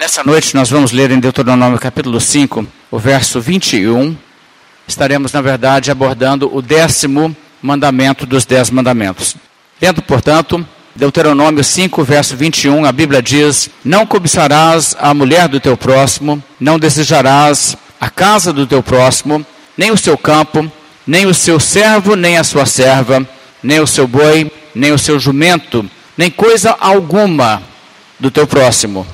Nessa noite nós vamos ler em Deuteronômio capítulo 5, o verso 21. Estaremos, na verdade, abordando o décimo mandamento dos dez mandamentos. Dentro, portanto, Deuteronômio 5, verso 21, a Bíblia diz: Não cobiçarás a mulher do teu próximo, não desejarás a casa do teu próximo, nem o seu campo, nem o seu servo, nem a sua serva, nem o seu boi, nem o seu jumento, nem coisa alguma do teu próximo.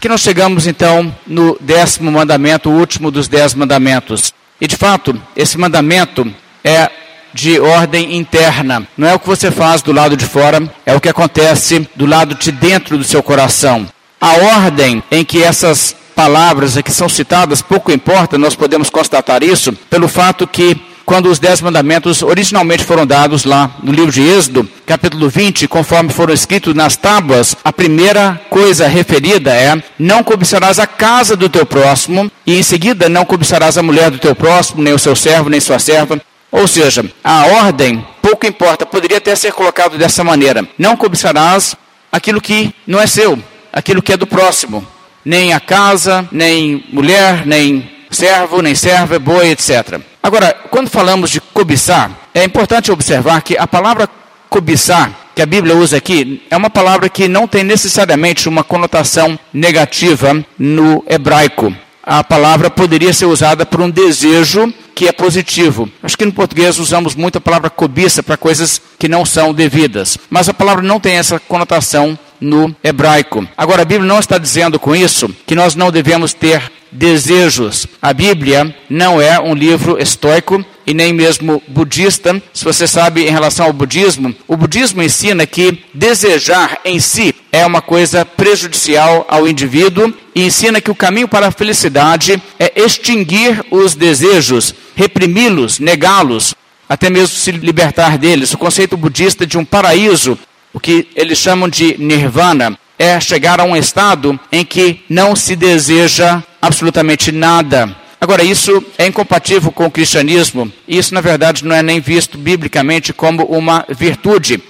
Aqui nós chegamos então no décimo mandamento, o último dos dez mandamentos. E de fato, esse mandamento é de ordem interna. Não é o que você faz do lado de fora, é o que acontece do lado de dentro do seu coração. A ordem em que essas palavras aqui são citadas pouco importa, nós podemos constatar isso pelo fato que quando os dez mandamentos originalmente foram dados lá no livro de Êxodo, capítulo 20, conforme foram escritos nas tábuas, a primeira coisa referida é: não cobiçarás a casa do teu próximo, e em seguida, não cobiçarás a mulher do teu próximo, nem o seu servo, nem sua serva. Ou seja, a ordem, pouco importa, poderia até ser colocado dessa maneira: não cobiçarás aquilo que não é seu, aquilo que é do próximo, nem a casa, nem mulher, nem servo, nem serva, boi, etc. Agora, quando falamos de cobiçar, é importante observar que a palavra cobiçar, que a Bíblia usa aqui, é uma palavra que não tem necessariamente uma conotação negativa no hebraico. A palavra poderia ser usada por um desejo que é positivo. Acho que no português usamos muito a palavra cobiça para coisas que não são devidas. Mas a palavra não tem essa conotação no hebraico. Agora, a Bíblia não está dizendo com isso que nós não devemos ter desejos. A Bíblia não é um livro estoico e nem mesmo budista. Se você sabe em relação ao budismo, o budismo ensina que desejar em si é uma coisa prejudicial ao indivíduo e ensina que o caminho para a felicidade é extinguir os desejos, reprimi-los, negá-los, até mesmo se libertar deles. O conceito budista de um paraíso, o que eles chamam de nirvana, é chegar a um estado em que não se deseja absolutamente nada. Agora, isso é incompatível com o cristianismo, isso, na verdade, não é nem visto biblicamente como uma virtude.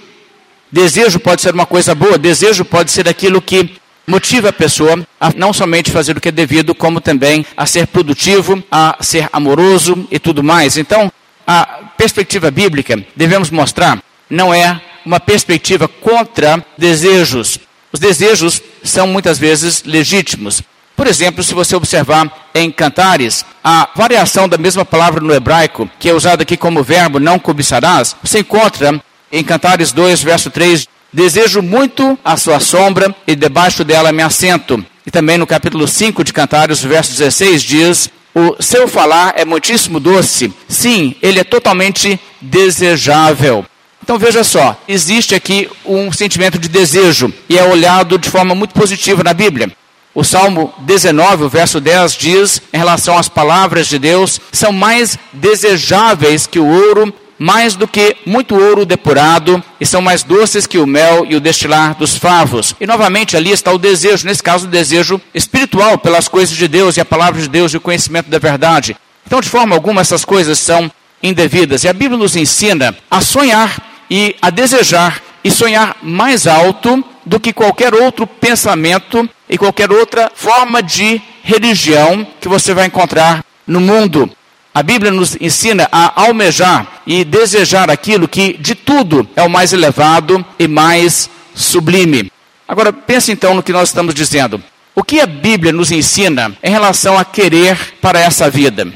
Desejo pode ser uma coisa boa, desejo pode ser aquilo que motiva a pessoa a não somente fazer o que é devido, como também a ser produtivo, a ser amoroso e tudo mais. Então, a perspectiva bíblica, devemos mostrar, não é uma perspectiva contra desejos, os desejos são muitas vezes legítimos. Por exemplo, se você observar em Cantares, a variação da mesma palavra no hebraico, que é usada aqui como verbo não cobiçarás, você encontra em Cantares 2, verso 3, desejo muito a sua sombra e debaixo dela me assento. E também no capítulo 5 de Cantares, verso 16, diz, o seu falar é muitíssimo doce. Sim, ele é totalmente desejável. Então veja só, existe aqui um sentimento de desejo e é olhado de forma muito positiva na Bíblia. O Salmo 19, o verso 10 diz, em relação às palavras de Deus, são mais desejáveis que o ouro, mais do que muito ouro depurado, e são mais doces que o mel e o destilar dos favos. E novamente ali está o desejo, nesse caso o desejo espiritual pelas coisas de Deus e a palavra de Deus e o conhecimento da verdade. Então, de forma alguma, essas coisas são indevidas. E a Bíblia nos ensina a sonhar e a desejar e sonhar mais alto do que qualquer outro pensamento e qualquer outra forma de religião que você vai encontrar no mundo. A Bíblia nos ensina a almejar e desejar aquilo que de tudo é o mais elevado e mais sublime. Agora pense então no que nós estamos dizendo. O que a Bíblia nos ensina em relação a querer para essa vida?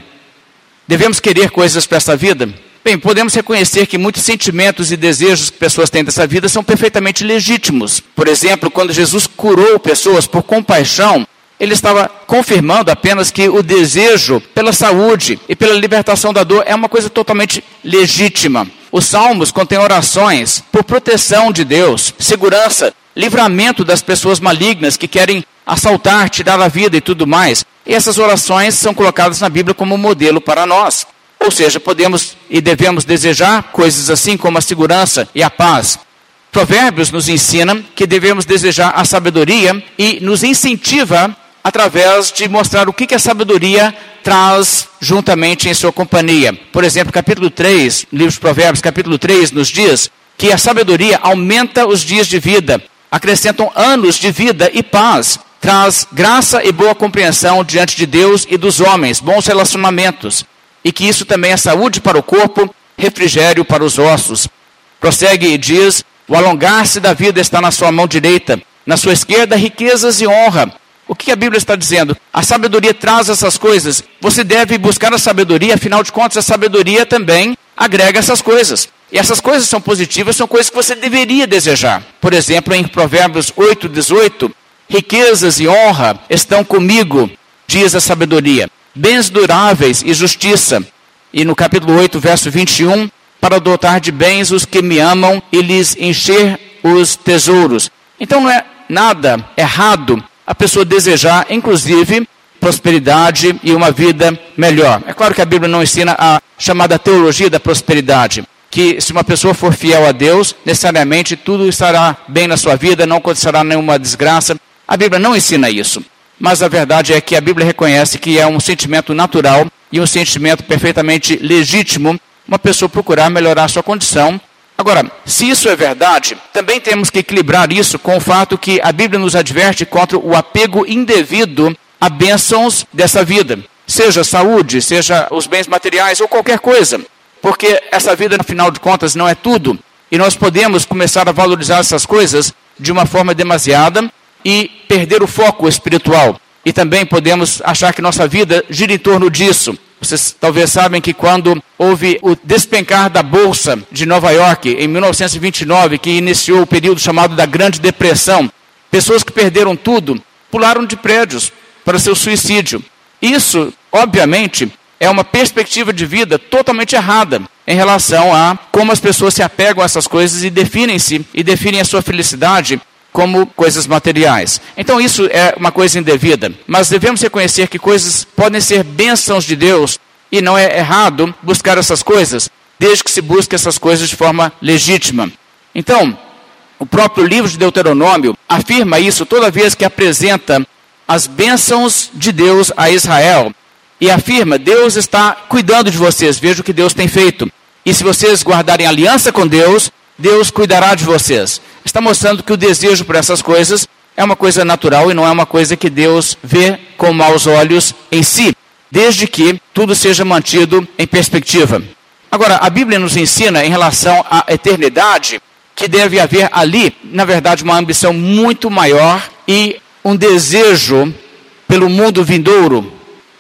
Devemos querer coisas para essa vida? Bem, podemos reconhecer que muitos sentimentos e desejos que pessoas têm dessa vida são perfeitamente legítimos. Por exemplo, quando Jesus curou pessoas por compaixão, ele estava confirmando apenas que o desejo pela saúde e pela libertação da dor é uma coisa totalmente legítima. Os salmos contêm orações por proteção de Deus, segurança, livramento das pessoas malignas que querem assaltar, tirar a vida e tudo mais. E essas orações são colocadas na Bíblia como modelo para nós. Ou seja, podemos e devemos desejar coisas assim como a segurança e a paz. Provérbios nos ensina que devemos desejar a sabedoria e nos incentiva através de mostrar o que, a sabedoria traz juntamente em sua companhia. Por exemplo, capítulo 3, livro de Provérbios, capítulo 3, nos diz que a sabedoria aumenta os dias de vida, acrescentam anos de vida e paz, traz graça e boa compreensão diante de Deus e dos homens, bons relacionamentos, e que isso também é saúde para o corpo, refrigério para os ossos. Prossegue e diz: o alongar-se da vida está na sua mão direita, na sua esquerda, riquezas e honra. O que a Bíblia está dizendo? A sabedoria traz essas coisas. Você deve buscar a sabedoria, afinal de contas, a sabedoria também agrega essas coisas. E essas coisas são positivas, são coisas que você deveria desejar. Por exemplo, em Provérbios 8, 18, riquezas e honra estão comigo, diz a sabedoria, bens duráveis e justiça. E no capítulo 8, verso 21, para dotar de bens os que me amam e lhes encher os tesouros. Então não é nada errado a pessoa desejar, inclusive, prosperidade e uma vida melhor. É claro que a Bíblia não ensina a chamada teologia da prosperidade, que se uma pessoa for fiel a Deus, necessariamente tudo estará bem na sua vida, não acontecerá nenhuma desgraça. A Bíblia não ensina isso. Mas a verdade é que a Bíblia reconhece que é um sentimento natural e um sentimento perfeitamente legítimo uma pessoa procurar melhorar sua condição. Agora, se isso é verdade, também temos que equilibrar isso com o fato que a Bíblia nos adverte contra o apego indevido a bênçãos dessa vida, seja saúde, seja os bens materiais ou qualquer coisa, porque essa vida, no final de contas, não é tudo, e nós podemos começar a valorizar essas coisas de uma forma demasiada e perder o foco espiritual. E também podemos achar que nossa vida gira em torno disso. Vocês talvez sabem que quando houve o despencar da Bolsa de Nova York, em 1929, que iniciou o período chamado da Grande Depressão, pessoas que perderam tudo pularam de prédios para seu suicídio. Isso, obviamente, é uma perspectiva de vida totalmente errada em relação a como as pessoas se apegam a essas coisas e definem-se e definem a sua felicidade como coisas materiais. Então isso é uma coisa indevida, mas devemos reconhecer que coisas podem ser bênçãos de Deus e não é errado buscar essas coisas, desde que se busque essas coisas de forma legítima. Então, o próprio livro de Deuteronômio afirma isso toda vez que apresenta as bênçãos de Deus a Israel. E afirma: Deus está cuidando de vocês, veja o que Deus tem feito. E se vocês guardarem aliança com Deus, Deus cuidará de vocês. Está mostrando que o desejo por essas coisas é uma coisa natural e não é uma coisa que Deus vê com maus olhos em si, desde que tudo seja mantido em perspectiva. Agora, a Bíblia nos ensina em relação à eternidade que deve haver ali, na verdade, uma ambição muito maior e um desejo pelo mundo vindouro.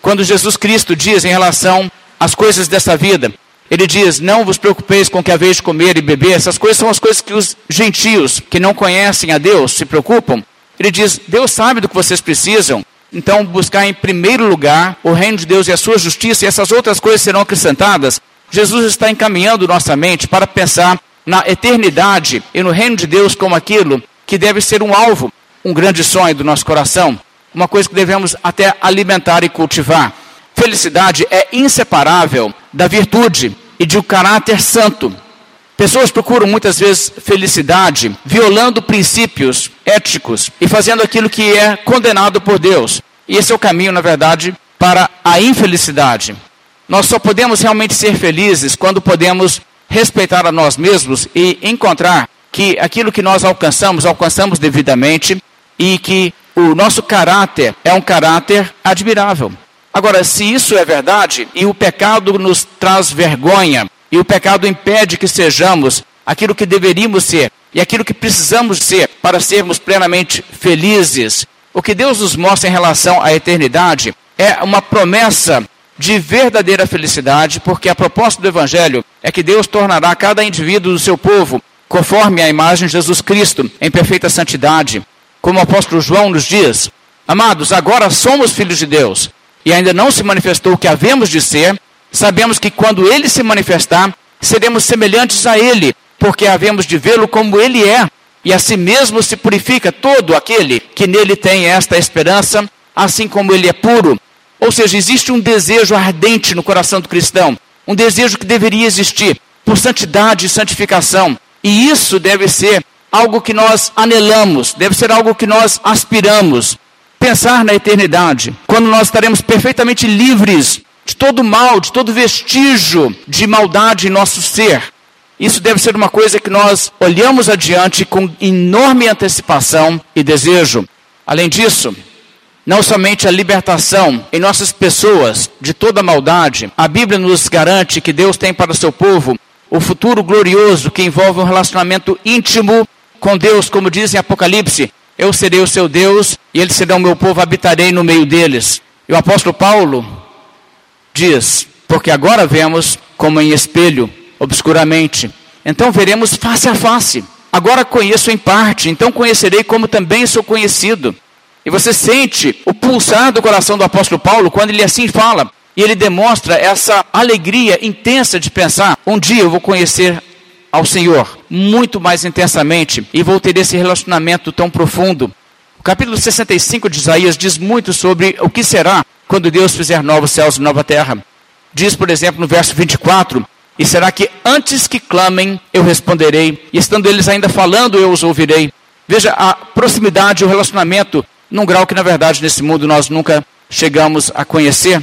Quando Jesus Cristo diz em relação às coisas dessa vida, ele diz: Não vos preocupeis com o que haveis de comer e beber. Essas coisas são as coisas que os gentios que não conhecem a Deus se preocupam. Ele diz: Deus sabe do que vocês precisam. Então, buscar em primeiro lugar o reino de Deus e a sua justiça, e essas outras coisas serão acrescentadas. Jesus está encaminhando nossa mente para pensar na eternidade e no reino de Deus como aquilo que deve ser um alvo, um grande sonho do nosso coração, uma coisa que devemos até alimentar e cultivar. Felicidade é inseparável da virtude e de um caráter santo. Pessoas procuram muitas vezes felicidade violando princípios éticos e fazendo aquilo que é condenado por Deus. E esse é o caminho, na verdade, para a infelicidade. Nós só podemos realmente ser felizes quando podemos respeitar a nós mesmos e encontrar que aquilo que nós alcançamos, alcançamos devidamente e que o nosso caráter é um caráter admirável. Agora, se isso é verdade e o pecado nos traz vergonha e o pecado impede que sejamos aquilo que deveríamos ser e aquilo que precisamos ser para sermos plenamente felizes, o que Deus nos mostra em relação à eternidade é uma promessa de verdadeira felicidade, porque a proposta do Evangelho é que Deus tornará cada indivíduo do seu povo conforme a imagem de Jesus Cristo, em perfeita santidade. Como o apóstolo João nos diz: Amados, agora somos filhos de Deus, e ainda não se manifestou o que havemos de ser, sabemos que quando ele se manifestar, seremos semelhantes a ele, porque havemos de vê-lo como ele é, e assim mesmo se purifica todo aquele que nele tem esta esperança, assim como ele é puro. Ou seja, existe um desejo ardente no coração do cristão, um desejo que deveria existir por santidade e santificação. E isso deve ser algo que nós anelamos, deve ser algo que nós aspiramos pensar na eternidade, quando nós estaremos perfeitamente livres de todo mal, de todo vestígio de maldade em nosso ser. Isso deve ser uma coisa que nós olhamos adiante com enorme antecipação e desejo. Além disso, não somente a libertação em nossas pessoas de toda maldade, a Bíblia nos garante que Deus tem para o seu povo o futuro glorioso que envolve um relacionamento íntimo com Deus, como diz em Apocalipse: Eu serei o seu Deus e eles serão o meu povo, habitarei no meio deles. E o apóstolo Paulo diz: Porque agora vemos como em espelho, obscuramente, então veremos face a face. Agora conheço em parte, então conhecerei como também sou conhecido. E você sente o pulsar do coração do apóstolo Paulo quando ele assim fala. E ele demonstra essa alegria intensa de pensar: um dia eu vou conhecer ao Senhor muito mais intensamente e vou ter esse relacionamento tão profundo. O capítulo 65 de Isaías diz muito sobre o que será quando Deus fizer novos céus e nova terra. Diz, por exemplo, no verso 24: E será que antes que clamem eu responderei, e estando eles ainda falando eu os ouvirei. Veja a proximidade, o relacionamento num grau que, na verdade, nesse mundo nós nunca chegamos a conhecer.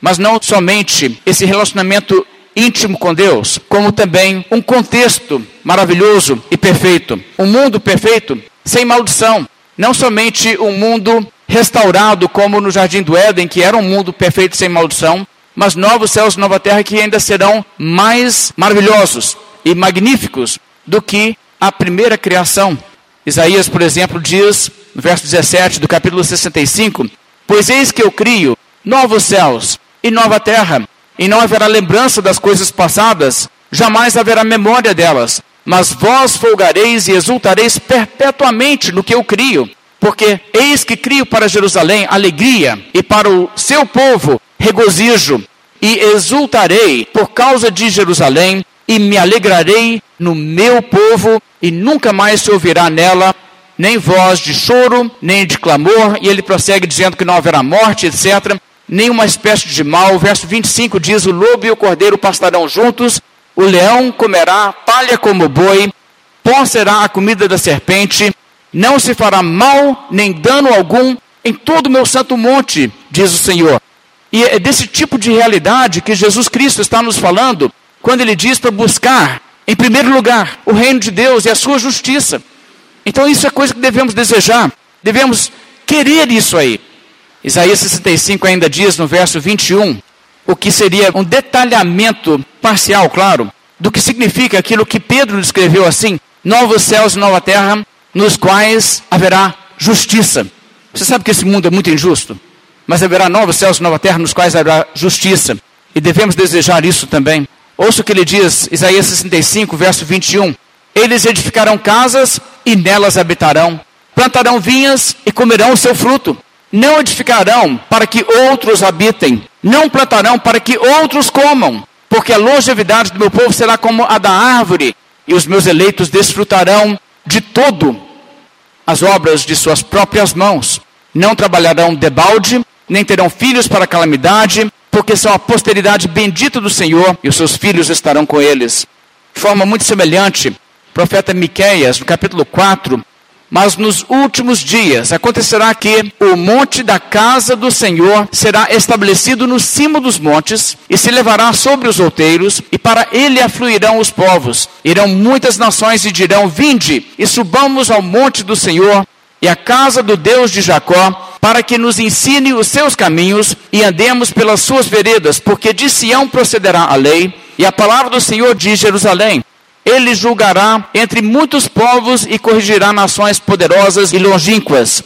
Mas não somente esse relacionamento íntimo com Deus, como também um contexto maravilhoso e perfeito. Um mundo perfeito, sem maldição. Não somente um mundo restaurado, como no Jardim do Éden, que era um mundo perfeito sem maldição, mas novos céus e nova terra que ainda serão mais maravilhosos e magníficos do que a primeira criação. Isaías, por exemplo, diz no verso 17 do capítulo 65: Pois eis que eu crio novos céus e nova terra, e não haverá lembrança das coisas passadas, jamais haverá memória delas. Mas vós folgareis e exultareis perpetuamente no que eu crio, porque eis que crio para Jerusalém alegria, e para o seu povo regozijo, e exultarei por causa de Jerusalém, e me alegrarei no meu povo, e nunca mais se ouvirá nela nem voz de choro, nem de clamor, e ele prossegue dizendo que não haverá morte, etc., nenhuma espécie de mal. O verso 25 diz: O lobo e o cordeiro pastarão juntos, o leão comerá palha como boi, pó será a comida da serpente, não se fará mal nem dano algum em todo o meu santo monte, diz o Senhor. E é desse tipo de realidade que Jesus Cristo está nos falando quando ele diz para buscar, em primeiro lugar, o reino de Deus e a sua justiça. Então isso é coisa que devemos desejar, devemos querer isso aí. Isaías 65 ainda diz no verso 21 o que seria um detalhamento parcial, claro, do que significa aquilo que Pedro descreveu assim: novos céus e nova terra, nos quais haverá justiça. Você sabe que esse mundo é muito injusto, mas haverá novos céus e nova terra nos quais haverá justiça. E devemos desejar isso também. Ouça o que ele diz, Isaías 65, verso 21. Eles edificarão casas e nelas habitarão. Plantarão vinhas e comerão o seu fruto. Não edificarão para que outros habitem. Não plantarão para que outros comam. Porque a longevidade do meu povo será como a da árvore. E os meus eleitos desfrutarão de todo as obras de suas próprias mãos. Não trabalharão debalde, nem terão filhos para calamidade, porque são a posteridade bendita do Senhor, e os seus filhos estarão com eles. De forma muito semelhante, profeta Miqueias, no capítulo 4, mas nos últimos dias acontecerá que o monte da casa do Senhor será estabelecido no cimo dos montes e se levará sobre os outeiros, e para ele afluirão os povos. Irão muitas nações e dirão: Vinde e subamos ao monte do Senhor e à casa do Deus de Jacó, para que nos ensine os seus caminhos e andemos pelas suas veredas, porque de Sião procederá a lei e a palavra do Senhor de Jerusalém. Ele julgará entre muitos povos e corrigirá nações poderosas e longínquas.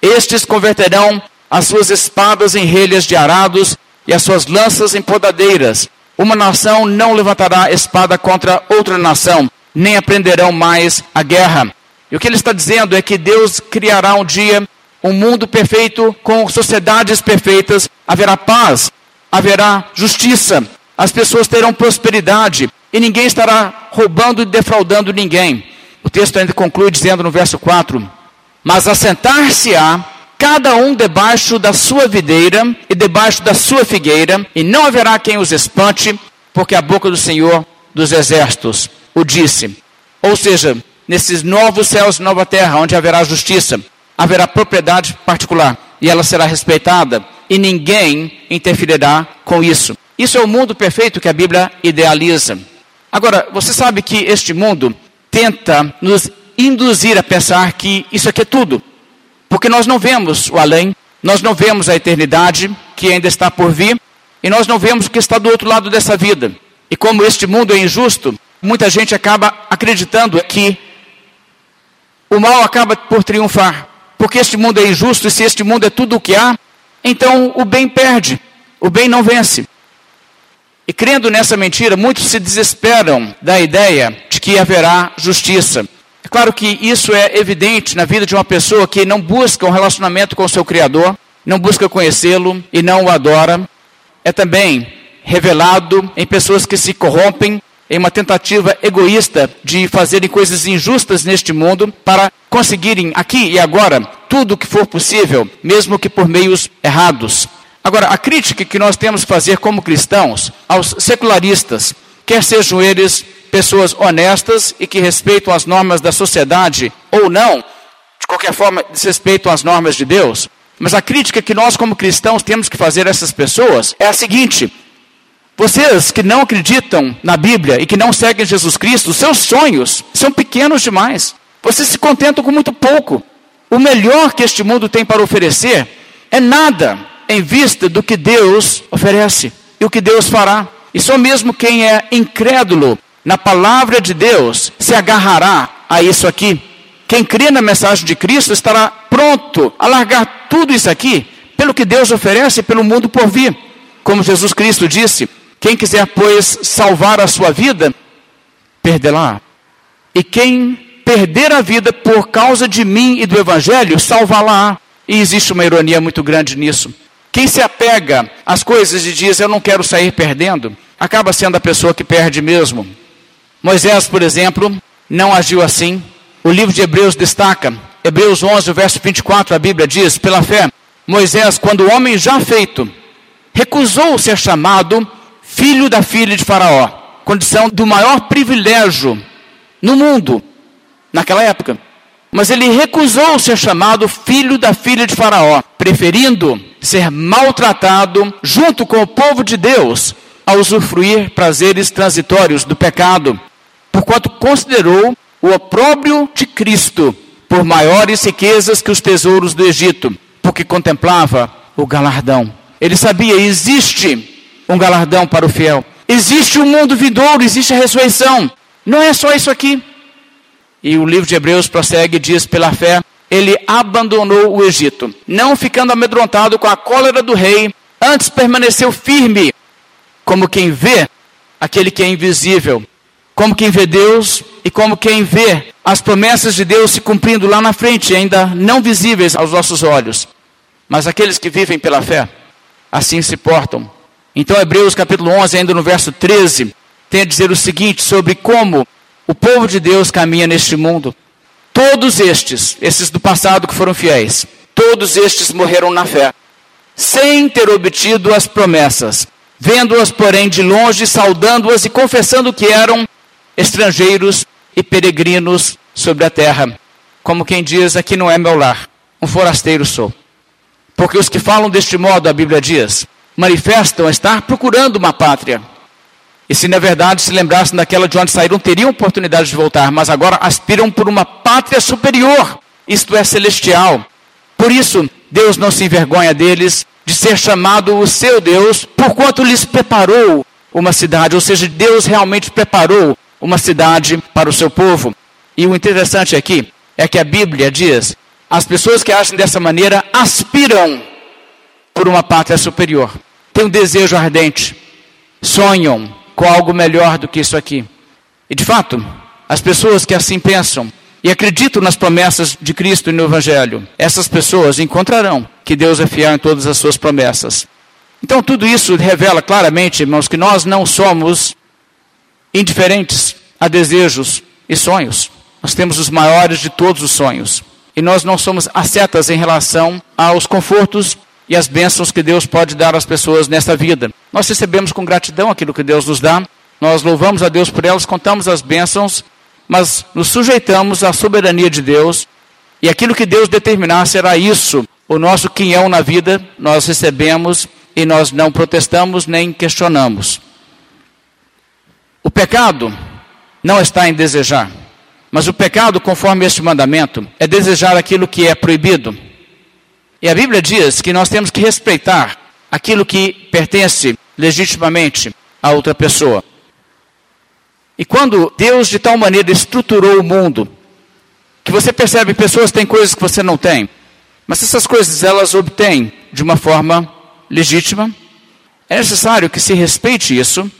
Estes converterão as suas espadas em relhas de arados e as suas lanças em podadeiras. Uma nação não levantará espada contra outra nação, nem aprenderão mais a guerra. E o que ele está dizendo é que Deus criará um dia um mundo perfeito com sociedades perfeitas, haverá paz, haverá justiça, as pessoas terão prosperidade, e ninguém estará roubando e defraudando ninguém. O texto ainda conclui dizendo no verso 4: Mas assentar-se-á cada um debaixo da sua videira e debaixo da sua figueira, e não haverá quem os espante, porque a boca do Senhor dos exércitos o disse. Ou seja, nesses novos céus e nova terra, onde haverá justiça, haverá propriedade particular, e ela será respeitada, e ninguém interferirá com isso. Isso é o mundo perfeito que a Bíblia idealiza. Agora, você sabe que este mundo tenta nos induzir a pensar que isso aqui é tudo. Porque nós não vemos o além, Nós não vemos a eternidade que ainda está por vir e nós não vemos o que está do outro lado dessa vida. E como este mundo é injusto, muita gente acaba acreditando que o mal acaba por triunfar. Porque este mundo é injusto e se este mundo é tudo o que há, então o bem perde, o bem não vence. E crendo nessa mentira, muitos se desesperam da ideia de que haverá justiça. É claro que isso é evidente na vida de uma pessoa que não busca um relacionamento com o seu Criador, não busca conhecê-lo e não o adora. É também revelado em pessoas que se corrompem em uma tentativa egoísta de fazerem coisas injustas neste mundo para conseguirem aqui e agora tudo o que for possível, mesmo que por meios errados. Agora, a crítica que nós temos que fazer como cristãos aos secularistas, quer sejam eles pessoas honestas e que respeitam as normas da sociedade ou não, de qualquer forma, desrespeitam as normas de Deus, mas a crítica que nós, como cristãos, temos que fazer a essas pessoas é a seguinte: vocês que não acreditam na Bíblia e que não seguem Jesus Cristo, seus sonhos são pequenos demais. Vocês se contentam com muito pouco. O melhor que este mundo tem para oferecer é nada em vista do que Deus oferece e o que Deus fará. E só mesmo quem é incrédulo na palavra de Deus se agarrará a isso aqui. Quem crê na mensagem de Cristo estará pronto a largar tudo isso aqui pelo que Deus oferece pelo mundo por vir. Como Jesus Cristo disse, quem quiser, pois, salvar a sua vida, perdê-la. E quem perder a vida por causa de mim e do Evangelho, salvá-la. E existe uma ironia muito grande nisso. Quem se apega às coisas e diz, eu não quero sair perdendo, acaba sendo a pessoa que perde mesmo. Moisés, por exemplo, não agiu assim. O livro de Hebreus destaca, Hebreus 11, verso 24, a Bíblia diz: pela fé, Moisés, quando o homem já feito, recusou ser chamado filho da filha de Faraó, condição do maior privilégio no mundo, naquela época. Mas ele recusou ser chamado filho da filha de Faraó, preferindo ser maltratado junto com o povo de Deus, a usufruir prazeres transitórios do pecado, porquanto considerou o opróbrio de Cristo por maiores riquezas que os tesouros do Egito, porque contemplava o galardão. Ele sabia, existe um galardão para o fiel. Existe o um mundo vindouro, existe a ressurreição. Não é só isso aqui. E o livro de Hebreus prossegue e diz: pela fé, ele abandonou o Egito, não ficando amedrontado com a cólera do rei, antes permaneceu firme, como quem vê aquele que é invisível, como quem vê Deus e como quem vê as promessas de Deus se cumprindo lá na frente, ainda não visíveis aos nossos olhos. Mas aqueles que vivem pela fé, assim se portam. Então, Hebreus capítulo 11, ainda no verso 13, tem a dizer o seguinte sobre como o povo de Deus caminha neste mundo. Todos estes, esses do passado que foram fiéis, todos estes morreram na fé, sem ter obtido as promessas, vendo-as, porém, de longe, saudando-as e confessando que eram estrangeiros e peregrinos sobre a terra. Como quem diz, aqui não é meu lar, um forasteiro sou. Porque os que falam deste modo, a Bíblia diz, manifestam estar procurando uma pátria. E se na verdade se lembrassem daquela de onde saíram, teriam oportunidade de voltar, mas agora aspiram por uma pátria superior, isto é, celestial. Por isso, Deus não se envergonha deles de ser chamado o seu Deus, porquanto lhes preparou uma cidade, ou seja, Deus realmente preparou uma cidade para o seu povo. E o interessante aqui é que a Bíblia diz: as pessoas que agem dessa maneira aspiram por uma pátria superior têm um desejo ardente, sonham com algo melhor do que isso aqui. E de fato, as pessoas que assim pensam e acreditam nas promessas de Cristo e no Evangelho, essas pessoas encontrarão que Deus é fiel em todas as suas promessas. Então, tudo isso revela claramente, irmãos, que nós não somos indiferentes a desejos e sonhos. Nós temos os maiores de todos os sonhos. E nós não somos ascetas em relação aos confortos e as bênçãos que Deus pode dar às pessoas nesta vida. Nós recebemos com gratidão aquilo que Deus nos dá, nós louvamos a Deus por elas, contamos as bênçãos, mas nos sujeitamos à soberania de Deus e aquilo que Deus determinar será isso. O nosso quinhão na vida nós recebemos e nós não protestamos nem questionamos. O pecado não está em desejar, mas o pecado, conforme este mandamento, é desejar aquilo que é proibido. E a Bíblia diz que nós temos que respeitar aquilo que pertence legitimamente a outra pessoa. E quando Deus de tal maneira estruturou o mundo, que você percebe que pessoas têm coisas que você não tem, mas essas coisas elas obtêm de uma forma legítima, é necessário que se respeite isso,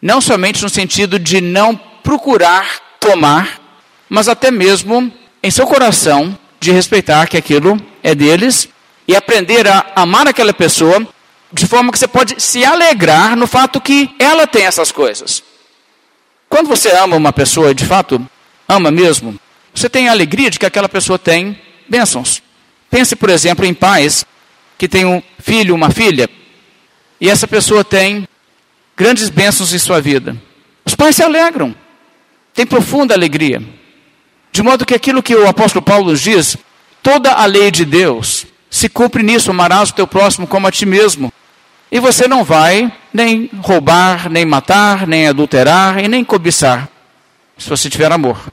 não somente no sentido de não procurar tomar, mas até mesmo em seu coração de respeitar que aquilo é deles e aprender a amar aquela pessoa de forma que você pode se alegrar no fato que ela tem essas coisas. Quando você ama uma pessoa, de fato, ama mesmo, você tem a alegria de que aquela pessoa tem bênçãos. Pense, por exemplo, em pais que têm um filho, uma filha, e essa pessoa tem grandes bênçãos em sua vida. Os pais se alegram, têm profunda alegria. De modo que aquilo que o apóstolo Paulo diz, toda a lei de Deus se cumpre nisso, amarás o teu próximo como a ti mesmo. E você não vai nem roubar, nem matar, nem adulterar e nem cobiçar, se você tiver amor.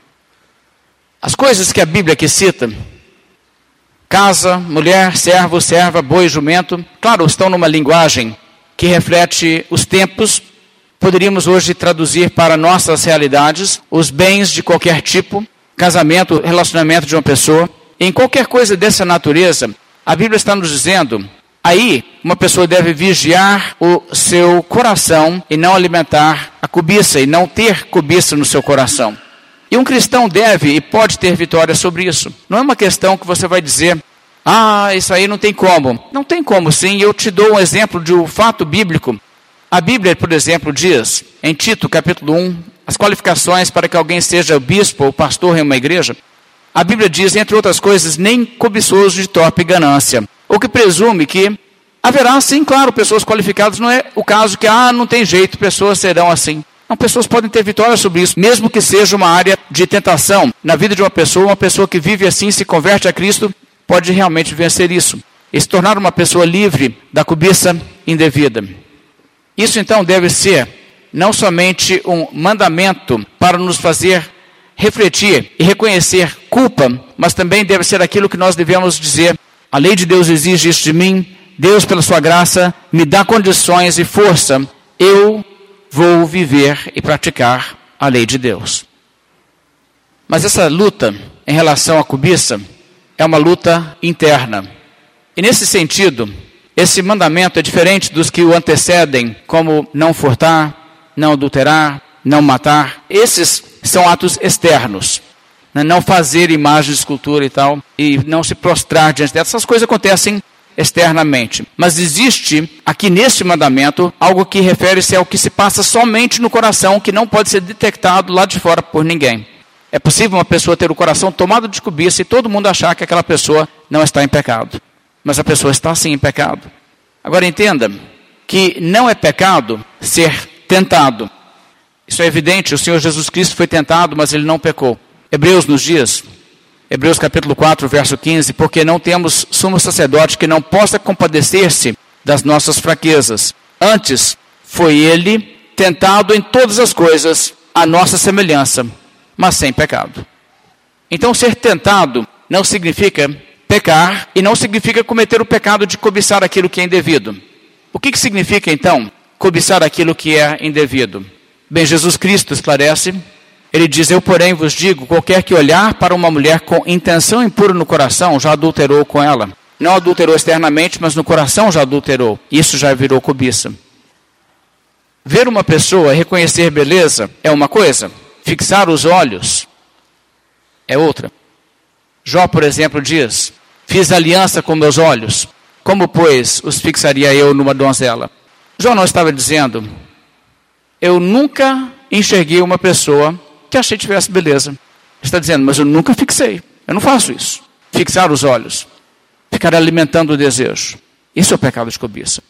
As coisas que a Bíblia aqui cita, casa, mulher, servo, serva, boi, jumento, claro, estão numa linguagem que reflete os tempos. Poderíamos hoje traduzir para nossas realidades os bens de qualquer tipo, casamento, relacionamento de uma pessoa. Em qualquer coisa dessa natureza, a Bíblia está nos dizendo Aí, uma pessoa deve vigiar o seu coração e não alimentar a cobiça, e não ter cobiça no seu coração. E um cristão deve e pode ter vitória sobre isso. Não é uma questão que você vai dizer, ah, isso aí não tem como. Não tem como sim. Eu te dou um exemplo de um fato bíblico. A Bíblia, por exemplo, diz, em Tito, capítulo 1, as qualificações para que alguém seja bispo ou pastor em uma igreja. A Bíblia diz, entre outras coisas, nem cobiçoso de torpe ganância o que presume que haverá, sim, claro, pessoas qualificadas. Não é o caso que, ah, não tem jeito, pessoas serão assim. Não, pessoas podem ter vitória sobre isso, mesmo que seja uma área de tentação. Na vida de uma pessoa, uma pessoa que vive assim, se converte a Cristo, pode realmente vencer isso. E se tornar uma pessoa livre da cobiça indevida. Isso então deve ser não somente um mandamento para nos fazer refletir e reconhecer culpa, mas também deve ser aquilo que nós devemos dizer a lei de Deus exige isso de mim. Deus, pela sua graça, me dá condições e força. Eu vou viver e praticar a lei de Deus. Mas essa luta em relação à cobiça é uma luta interna. E nesse sentido, esse mandamento é diferente dos que o antecedem, como não furtar, não adulterar, não matar. Esses são atos externos. Né, não fazer imagem escultura e tal, e não se prostrar diante dessas Essas coisas acontecem externamente. Mas existe aqui neste mandamento algo que refere-se ao que se passa somente no coração, que não pode ser detectado lá de fora por ninguém. É possível uma pessoa ter o coração tomado de cobiça e todo mundo achar que aquela pessoa não está em pecado. Mas a pessoa está sim em pecado. Agora entenda que não é pecado ser tentado. Isso é evidente, o Senhor Jesus Cristo foi tentado, mas ele não pecou. Hebreus nos diz, Hebreus capítulo 4, verso 15, porque não temos sumo sacerdote que não possa compadecer-se das nossas fraquezas. Antes, foi ele tentado em todas as coisas, a nossa semelhança, mas sem pecado. Então, ser tentado não significa pecar e não significa cometer o pecado de cobiçar aquilo que é indevido. O que, que significa, então, cobiçar aquilo que é indevido? Bem, Jesus Cristo esclarece ele diz: Eu, porém, vos digo: qualquer que olhar para uma mulher com intenção impura no coração já adulterou com ela. Não adulterou externamente, mas no coração já adulterou. Isso já virou cobiça. Ver uma pessoa reconhecer beleza é uma coisa, fixar os olhos é outra. Jó, por exemplo, diz: Fiz aliança com meus olhos, como, pois, os fixaria eu numa donzela? Jó não estava dizendo: Eu nunca enxerguei uma pessoa que achei que tivesse beleza. Está dizendo, mas eu nunca fixei. Eu não faço isso. Fixar os olhos. Ficar alimentando o desejo. Isso é o pecado de cobiça.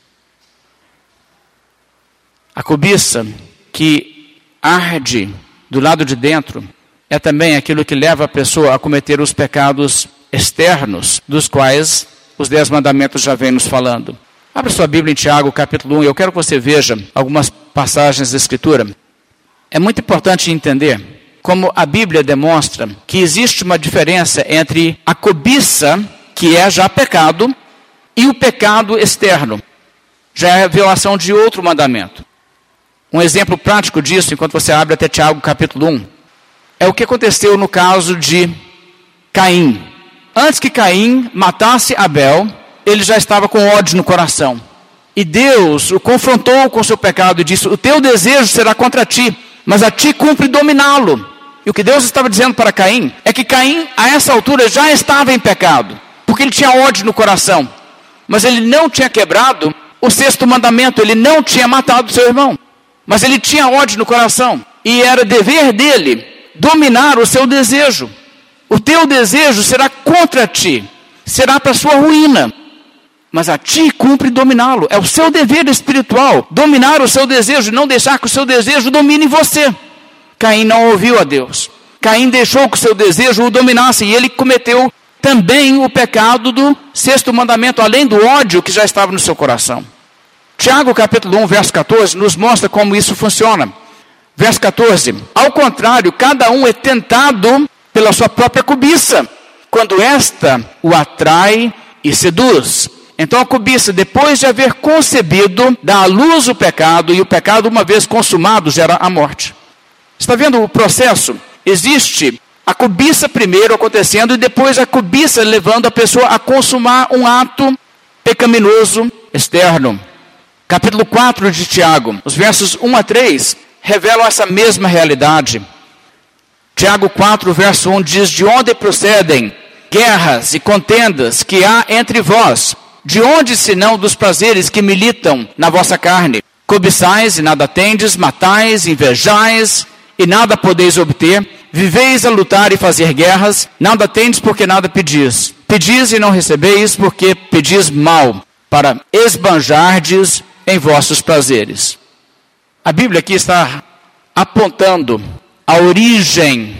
A cobiça que arde do lado de dentro é também aquilo que leva a pessoa a cometer os pecados externos, dos quais os dez mandamentos já vêm nos falando. Abra sua Bíblia em Tiago, capítulo 1, e eu quero que você veja algumas passagens da Escritura. É muito importante entender como a Bíblia demonstra que existe uma diferença entre a cobiça, que é já pecado, e o pecado externo. Já é violação de outro mandamento. Um exemplo prático disso, enquanto você abre até Tiago capítulo 1, é o que aconteceu no caso de Caim. Antes que Caim matasse Abel, ele já estava com ódio no coração. E Deus o confrontou com o seu pecado e disse: O teu desejo será contra ti, mas a ti cumpre dominá-lo. E o que Deus estava dizendo para Caim é que Caim, a essa altura, já estava em pecado, porque ele tinha ódio no coração. Mas ele não tinha quebrado o sexto mandamento, ele não tinha matado seu irmão. Mas ele tinha ódio no coração. E era dever dele dominar o seu desejo. O teu desejo será contra ti, será para sua ruína. Mas a ti cumpre dominá-lo. É o seu dever espiritual dominar o seu desejo, não deixar que o seu desejo domine você. Caim não ouviu a Deus. Caim deixou que o seu desejo o dominasse e ele cometeu também o pecado do sexto mandamento, além do ódio que já estava no seu coração. Tiago capítulo 1, verso 14, nos mostra como isso funciona. Verso 14: Ao contrário, cada um é tentado pela sua própria cobiça, quando esta o atrai e seduz. Então a cobiça, depois de haver concebido, dá à luz o pecado, e o pecado, uma vez consumado, gera a morte. Está vendo o processo? Existe a cobiça primeiro acontecendo e depois a cobiça levando a pessoa a consumar um ato pecaminoso externo. Capítulo 4 de Tiago, os versos 1 a 3, revelam essa mesma realidade. Tiago 4, verso 1 diz: De onde procedem guerras e contendas que há entre vós? De onde, senão dos prazeres que militam na vossa carne? Cobiçais e nada tendes, matais, invejais e nada podeis obter, viveis a lutar e fazer guerras, nada tendes porque nada pedis. Pedis e não recebeis porque pedis mal, para esbanjardes em vossos prazeres. A Bíblia aqui está apontando a origem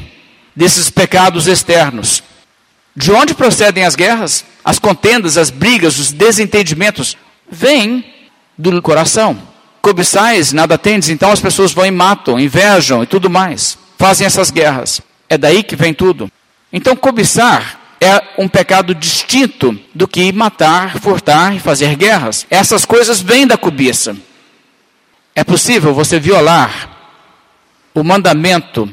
desses pecados externos. De onde procedem as guerras? As contendas, as brigas, os desentendimentos? Vêm do coração. Cobiçais, nada tendes, então as pessoas vão e matam, invejam e tudo mais. Fazem essas guerras. É daí que vem tudo. Então, cobiçar é um pecado distinto do que matar, furtar e fazer guerras. Essas coisas vêm da cobiça. É possível você violar o mandamento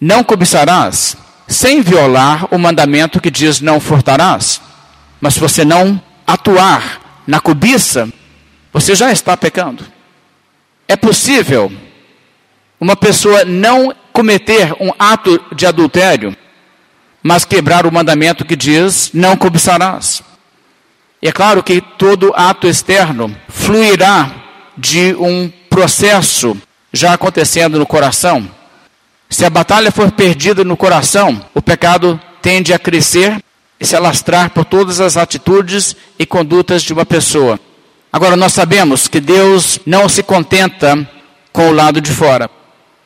não cobiçarás sem violar o mandamento que diz não furtarás. Mas se você não atuar na cobiça, você já está pecando. É possível uma pessoa não cometer um ato de adultério, mas quebrar o mandamento que diz não cobiçarás. E é claro que todo ato externo fluirá de um processo já acontecendo no coração. Se a batalha for perdida no coração, o pecado tende a crescer e se alastrar por todas as atitudes e condutas de uma pessoa. Agora, nós sabemos que Deus não se contenta com o lado de fora.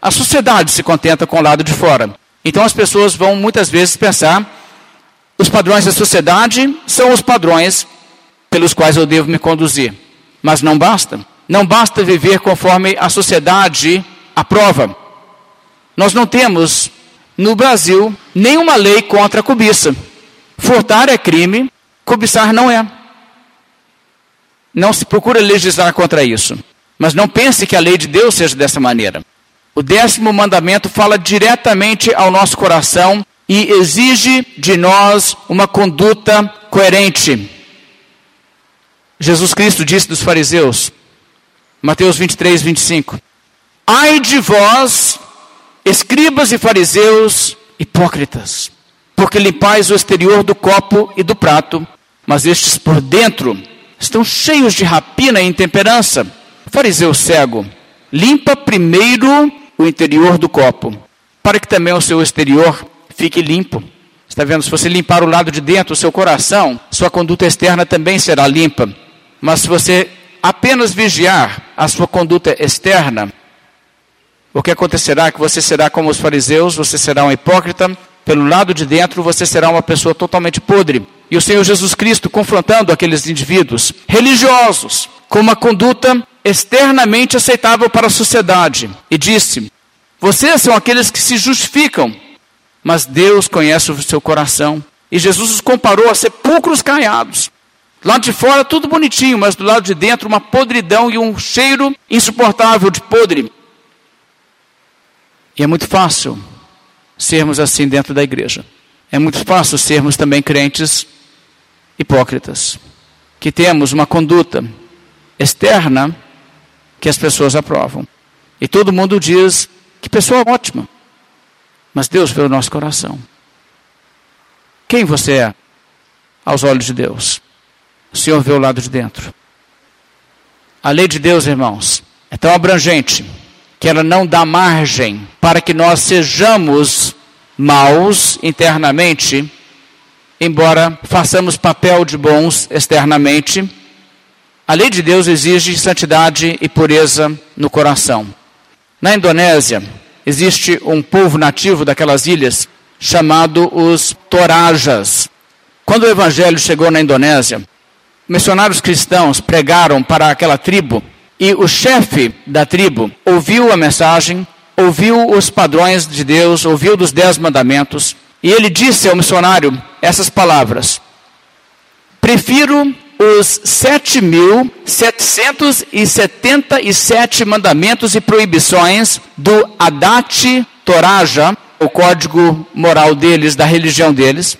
A sociedade se contenta com o lado de fora. Então, as pessoas vão muitas vezes pensar: os padrões da sociedade são os padrões pelos quais eu devo me conduzir. Mas não basta. Não basta viver conforme a sociedade aprova. Nós não temos no Brasil nenhuma lei contra a cobiça. Furtar é crime, cobiçar não é. Não se procura legislar contra isso. Mas não pense que a lei de Deus seja dessa maneira. O décimo mandamento fala diretamente ao nosso coração e exige de nós uma conduta coerente. Jesus Cristo disse dos fariseus: Mateus 23, 25. Ai de vós, escribas e fariseus hipócritas, porque limpais o exterior do copo e do prato, mas estes por dentro estão cheios de rapina e intemperança. Fariseu cego, limpa primeiro o interior do copo, para que também o seu exterior fique limpo. Está vendo? Se você limpar o lado de dentro, o seu coração, sua conduta externa também será limpa. Mas se você apenas vigiar a sua conduta externa, o que acontecerá é que você será como os fariseus, você será um hipócrita, pelo lado de dentro você será uma pessoa totalmente podre. E o Senhor Jesus Cristo confrontando aqueles indivíduos religiosos com uma conduta externamente aceitável para a sociedade e disse: Vocês são aqueles que se justificam, mas Deus conhece o seu coração. E Jesus os comparou a sepulcros caiados. Do lado de fora, tudo bonitinho, mas do lado de dentro, uma podridão e um cheiro insuportável de podre. E é muito fácil sermos assim dentro da igreja. É muito fácil sermos também crentes hipócritas, que temos uma conduta externa que as pessoas aprovam. E todo mundo diz que pessoa ótima. Mas Deus vê o nosso coração. Quem você é aos olhos de Deus? O Senhor vê o lado de dentro. A lei de Deus, irmãos, é tão abrangente que ela não dá margem para que nós sejamos maus internamente, embora façamos papel de bons externamente. A lei de Deus exige santidade e pureza no coração. Na Indonésia, existe um povo nativo daquelas ilhas chamado os Torajas. Quando o evangelho chegou na Indonésia, missionários cristãos pregaram para aquela tribo e o chefe da tribo ouviu a mensagem, ouviu os padrões de Deus, ouviu dos dez mandamentos e ele disse ao missionário essas palavras: Prefiro os 7.777 mandamentos e proibições do Adat Toraja, o código moral deles, da religião deles,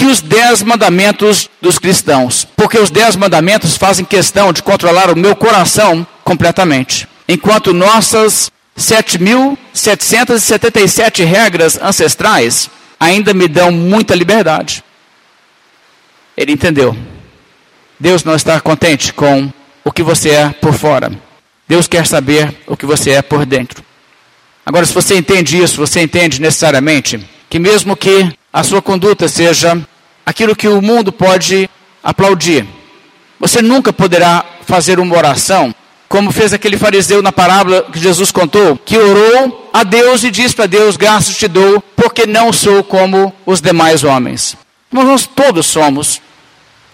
que os dez mandamentos dos cristãos. Porque os dez mandamentos fazem questão de controlar o meu coração completamente. Enquanto nossas 7.777 regras ancestrais ainda me dão muita liberdade. Ele entendeu. Deus não está contente com o que você é por fora. Deus quer saber o que você é por dentro. Agora, se você entende isso, você entende necessariamente que, mesmo que a sua conduta seja aquilo que o mundo pode aplaudir, você nunca poderá fazer uma oração como fez aquele fariseu na parábola que Jesus contou, que orou a Deus e disse para Deus: Graças te dou, porque não sou como os demais homens. Mas nós todos somos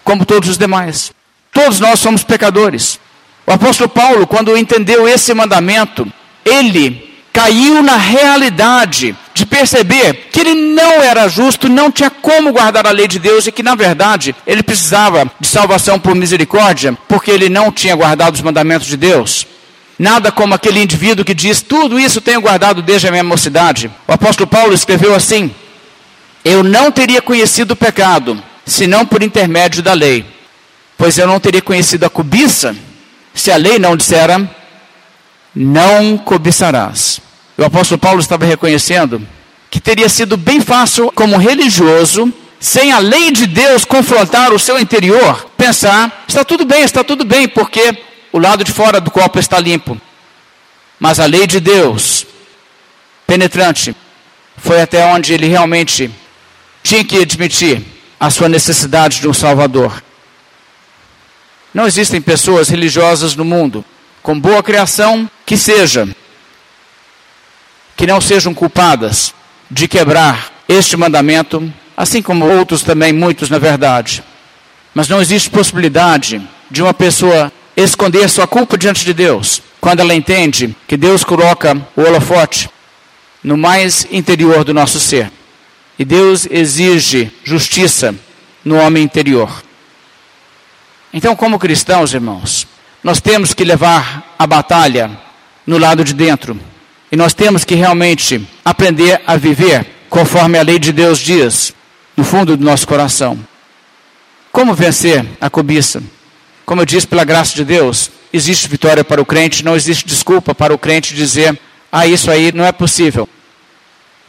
como todos os demais. Todos nós somos pecadores. O apóstolo Paulo, quando entendeu esse mandamento, ele caiu na realidade de perceber que ele não era justo, não tinha como guardar a lei de Deus e que, na verdade, ele precisava de salvação por misericórdia, porque ele não tinha guardado os mandamentos de Deus. Nada como aquele indivíduo que diz: Tudo isso tenho guardado desde a minha mocidade. O apóstolo Paulo escreveu assim: Eu não teria conhecido o pecado senão por intermédio da lei. Pois eu não teria conhecido a cobiça se a lei não dissera: Não cobiçarás. O apóstolo Paulo estava reconhecendo que teria sido bem fácil, como religioso, sem a lei de Deus confrontar o seu interior, pensar: está tudo bem, está tudo bem, porque o lado de fora do copo está limpo. Mas a lei de Deus, penetrante, foi até onde ele realmente tinha que admitir a sua necessidade de um Salvador. Não existem pessoas religiosas no mundo, com boa criação que seja, que não sejam culpadas de quebrar este mandamento, assim como outros também, muitos na verdade. Mas não existe possibilidade de uma pessoa esconder sua culpa diante de Deus, quando ela entende que Deus coloca o holofote no mais interior do nosso ser. E Deus exige justiça no homem interior. Então, como cristãos, irmãos, nós temos que levar a batalha no lado de dentro. E nós temos que realmente aprender a viver conforme a lei de Deus diz, no fundo do nosso coração. Como vencer a cobiça? Como eu disse, pela graça de Deus, existe vitória para o crente, não existe desculpa para o crente dizer, ah, isso aí não é possível.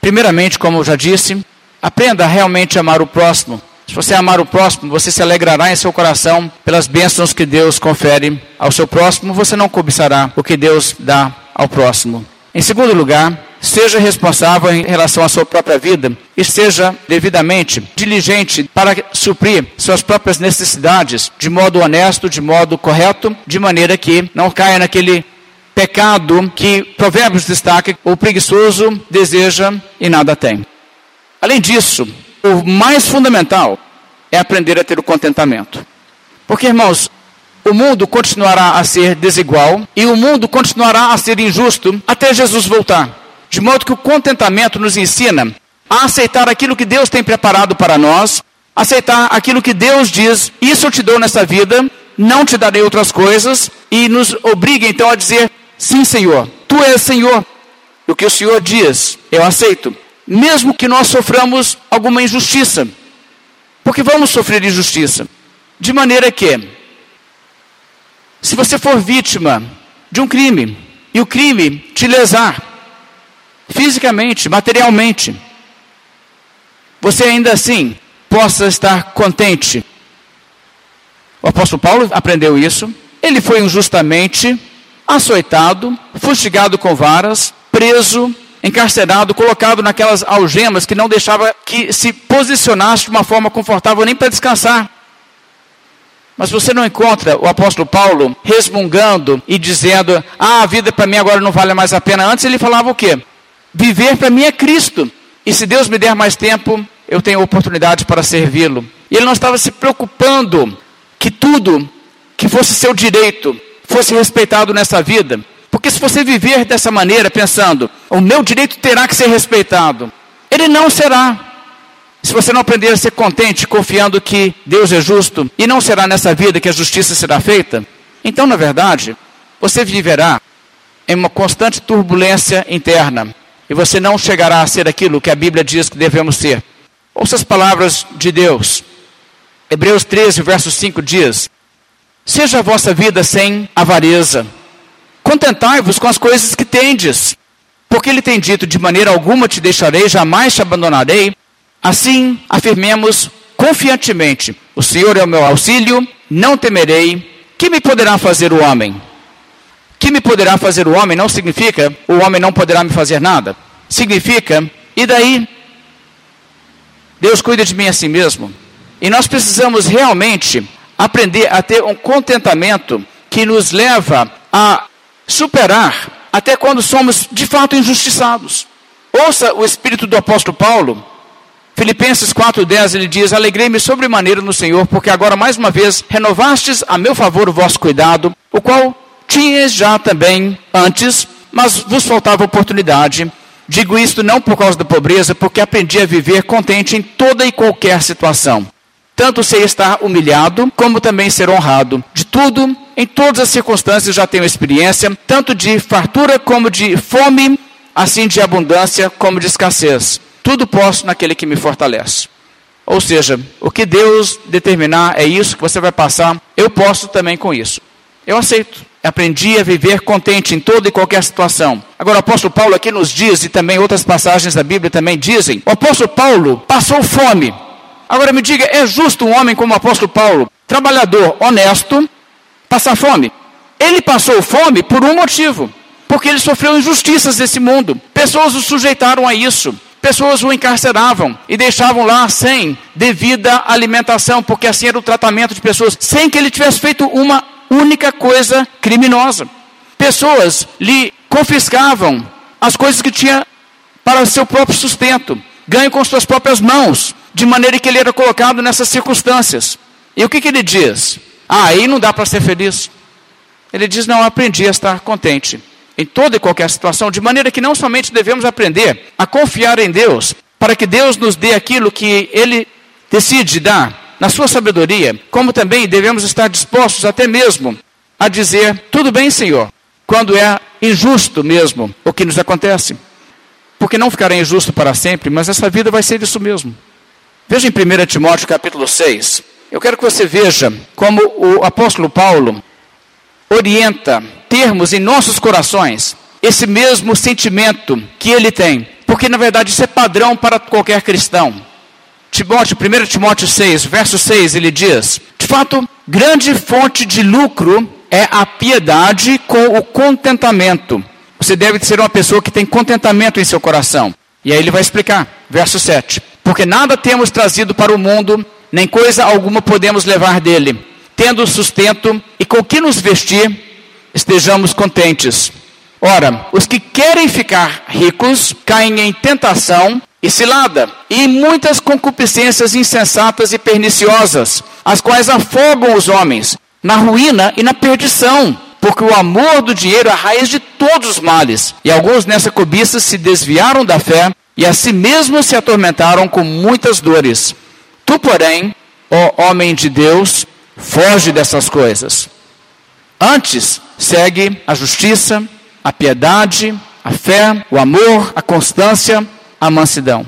Primeiramente, como eu já disse, Aprenda a realmente amar o próximo. Se você amar o próximo, você se alegrará em seu coração pelas bênçãos que Deus confere ao seu próximo, você não cobiçará o que Deus dá ao próximo. Em segundo lugar, seja responsável em relação à sua própria vida e seja devidamente diligente para suprir suas próprias necessidades de modo honesto, de modo correto, de maneira que não caia naquele pecado que Provérbios destaca: o preguiçoso deseja e nada tem. Além disso, o mais fundamental é aprender a ter o contentamento. Porque, irmãos, o mundo continuará a ser desigual e o mundo continuará a ser injusto até Jesus voltar. De modo que o contentamento nos ensina a aceitar aquilo que Deus tem preparado para nós, aceitar aquilo que Deus diz, isso eu te dou nessa vida, não te darei outras coisas, e nos obriga então a dizer: sim, Senhor, tu és Senhor. O que o Senhor diz, eu aceito, mesmo que nós soframos alguma injustiça, porque vamos sofrer injustiça, de maneira que, se você for vítima de um crime, e o crime te lesar, fisicamente, materialmente, você ainda assim possa estar contente. O apóstolo Paulo aprendeu isso. Ele foi injustamente açoitado, fustigado com varas, preso, encarcerado, colocado naquelas algemas que não deixava que se posicionasse de uma forma confortável nem para descansar. Mas você não encontra o apóstolo Paulo resmungando e dizendo: "Ah, a vida para mim agora não vale mais a pena". Antes ele falava o quê? Viver para mim é Cristo. E se Deus me der mais tempo, eu tenho oportunidade para servi-lo. E ele não estava se preocupando que tudo que fosse seu direito fosse respeitado nessa vida. Porque se você viver dessa maneira, pensando, o meu direito terá que ser respeitado, ele não será. Se você não aprender a ser contente, confiando que Deus é justo, e não será nessa vida que a justiça será feita, então, na verdade, você viverá em uma constante turbulência interna, e você não chegará a ser aquilo que a Bíblia diz que devemos ser. Ouça as palavras de Deus. Hebreus 13, verso 5 diz: Seja a vossa vida sem avareza. Contentai-vos com as coisas que tendes. Porque ele tem dito: De maneira alguma te deixarei, jamais te abandonarei. Assim, afirmemos confiantemente: O Senhor é o meu auxílio, não temerei. Que me poderá fazer o homem? Que me poderá fazer o homem não significa o homem não poderá me fazer nada. Significa, e daí? Deus cuida de mim assim mesmo. E nós precisamos realmente aprender a ter um contentamento que nos leva a superar até quando somos de fato injustiçados. Ouça o espírito do apóstolo Paulo. Filipenses 4:10 ele diz: "Alegrei-me sobremaneira no Senhor, porque agora mais uma vez renovastes a meu favor o vosso cuidado, o qual tinhas já também antes, mas vos faltava oportunidade. Digo isto não por causa da pobreza, porque aprendi a viver contente em toda e qualquer situação. Tanto sei estar humilhado, como também ser honrado. De tudo, em todas as circunstâncias já tenho experiência, tanto de fartura como de fome, assim de abundância como de escassez. Tudo posso naquele que me fortalece. Ou seja, o que Deus determinar é isso que você vai passar, eu posso também com isso. Eu aceito. Aprendi a viver contente em toda e qualquer situação. Agora, o apóstolo Paulo aqui nos diz, e também outras passagens da Bíblia também dizem, o apóstolo Paulo passou fome. Agora me diga, é justo um homem como o apóstolo Paulo, trabalhador, honesto, passar fome? Ele passou fome por um motivo, porque ele sofreu injustiças desse mundo. Pessoas o sujeitaram a isso. Pessoas o encarceravam e deixavam lá sem devida alimentação, porque assim era o tratamento de pessoas, sem que ele tivesse feito uma única coisa criminosa. Pessoas lhe confiscavam as coisas que tinha para seu próprio sustento, ganho com suas próprias mãos, de maneira que ele era colocado nessas circunstâncias. E o que, que ele diz? Ah, aí não dá para ser feliz. Ele diz: Não, aprendi a estar contente em toda e qualquer situação, de maneira que não somente devemos aprender a confiar em Deus, para que Deus nos dê aquilo que Ele decide dar, na sua sabedoria, como também devemos estar dispostos até mesmo a dizer: tudo bem, Senhor, quando é injusto mesmo o que nos acontece. Porque não ficará injusto para sempre, mas essa vida vai ser isso mesmo. Veja em 1 Timóteo capítulo 6. Eu quero que você veja como o apóstolo Paulo orienta termos em nossos corações esse mesmo sentimento que ele tem. Porque na verdade isso é padrão para qualquer cristão. Timóteo, 1 Timóteo 6, verso 6, ele diz: De fato, grande fonte de lucro é a piedade com o contentamento. Você deve ser uma pessoa que tem contentamento em seu coração. E aí ele vai explicar, verso 7. Porque nada temos trazido para o mundo, nem coisa alguma podemos levar dele. Tendo sustento e com que nos vestir, estejamos contentes. Ora, os que querem ficar ricos caem em tentação e cilada, e muitas concupiscências insensatas e perniciosas, as quais afogam os homens na ruína e na perdição, porque o amor do dinheiro é a raiz de todos os males, e alguns nessa cobiça se desviaram da fé e a si mesmos se atormentaram com muitas dores. Tu, porém, ó homem de Deus, foge dessas coisas. Antes, segue a justiça, a piedade, a fé, o amor, a constância, a mansidão.